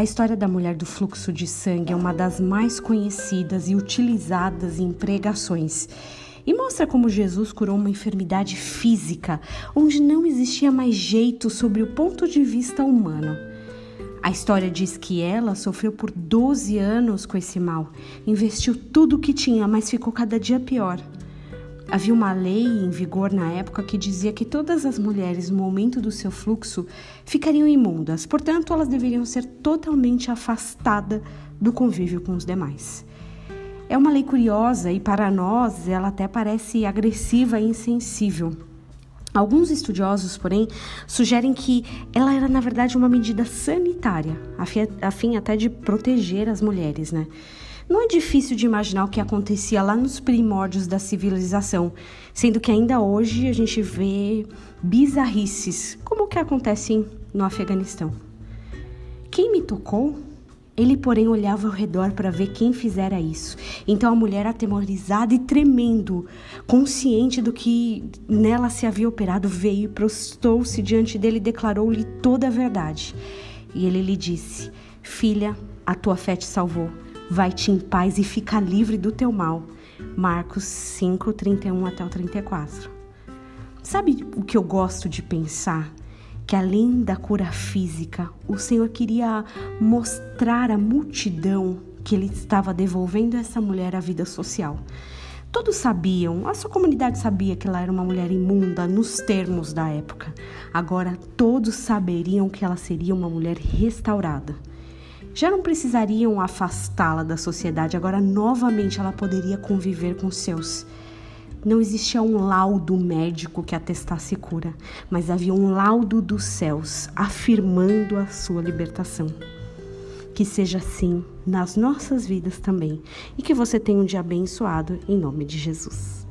A história da mulher do fluxo de sangue é uma das mais conhecidas e utilizadas em pregações. E mostra como Jesus curou uma enfermidade física, onde não existia mais jeito sobre o ponto de vista humano. A história diz que ela sofreu por 12 anos com esse mal, investiu tudo o que tinha, mas ficou cada dia pior. Havia uma lei em vigor na época que dizia que todas as mulheres, no momento do seu fluxo, ficariam imundas, portanto, elas deveriam ser totalmente afastadas do convívio com os demais. É uma lei curiosa e, para nós, ela até parece agressiva e insensível. Alguns estudiosos, porém, sugerem que ela era, na verdade, uma medida sanitária, a fim até de proteger as mulheres, né? Não é difícil de imaginar o que acontecia lá nos primórdios da civilização, sendo que ainda hoje a gente vê bizarrices, como o que acontece no Afeganistão. Quem me tocou ele, porém, olhava ao redor para ver quem fizera isso. Então a mulher, atemorizada e tremendo, consciente do que nela se havia operado, veio e prostou-se diante dele e declarou-lhe toda a verdade. E ele lhe disse: Filha, a tua fé te salvou. Vai-te em paz e fica livre do teu mal. Marcos 5, 31 até o 34. Sabe o que eu gosto de pensar? que além da cura física, o Senhor queria mostrar à multidão que ele estava devolvendo essa mulher à vida social. Todos sabiam, a sua comunidade sabia que ela era uma mulher imunda nos termos da época. Agora todos saberiam que ela seria uma mulher restaurada. Já não precisariam afastá-la da sociedade, agora novamente ela poderia conviver com seus. Não existia um laudo médico que atestasse cura, mas havia um laudo dos céus afirmando a sua libertação. Que seja assim nas nossas vidas também e que você tenha um dia abençoado em nome de Jesus.